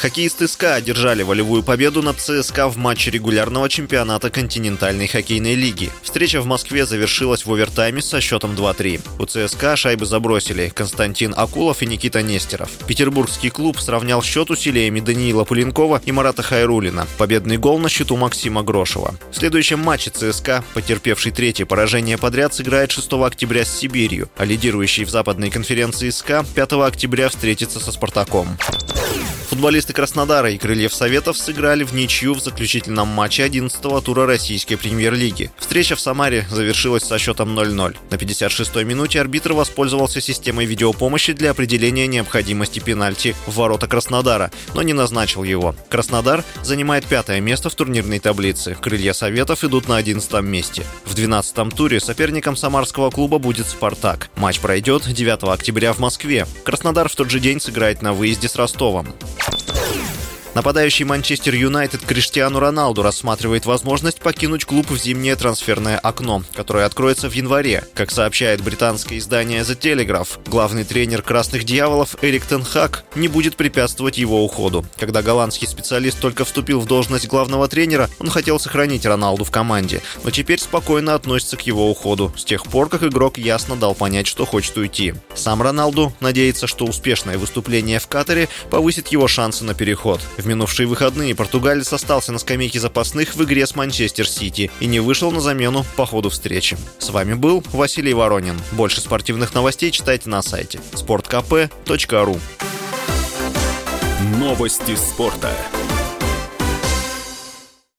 Хоккеисты СКА одержали волевую победу над ЦСКА в матче регулярного чемпионата континентальной хоккейной лиги. Встреча в Москве завершилась в овертайме со счетом 2-3. У ЦСКА шайбы забросили Константин Акулов и Никита Нестеров. Петербургский клуб сравнял счет усилиями Даниила Пуленкова и Марата Хайрулина. Победный гол на счету Максима Грошева. В следующем матче ЦСКА, потерпевший третье поражение подряд, сыграет 6 октября с Сибирью, а лидирующий в западной конференции СКА 5 октября встретится со Спартаком. Футболисты Краснодара и Крыльев Советов сыграли в ничью в заключительном матче 11-го тура российской премьер-лиги. Встреча в Самаре завершилась со счетом 0-0. На 56-й минуте арбитр воспользовался системой видеопомощи для определения необходимости пенальти в ворота Краснодара, но не назначил его. Краснодар занимает пятое место в турнирной таблице. Крылья Советов идут на 11 месте. В 12-м туре соперником самарского клуба будет «Спартак». Матч пройдет 9 октября в Москве. Краснодар в тот же день сыграет на выезде с Ростовом. Нападающий Манчестер Юнайтед Криштиану Роналду рассматривает возможность покинуть клуб в зимнее трансферное окно, которое откроется в январе. Как сообщает британское издание The Telegraph, главный тренер «Красных дьяволов» Эрик Тенхак не будет препятствовать его уходу. Когда голландский специалист только вступил в должность главного тренера, он хотел сохранить Роналду в команде, но теперь спокойно относится к его уходу, с тех пор, как игрок ясно дал понять, что хочет уйти. Сам Роналду надеется, что успешное выступление в Катаре повысит его шансы на переход. В минувшие выходные португалец остался на скамейке запасных в игре с Манчестер Сити и не вышел на замену по ходу встречи. С вами был Василий Воронин. Больше спортивных новостей читайте на сайте sportkp.ru Новости спорта.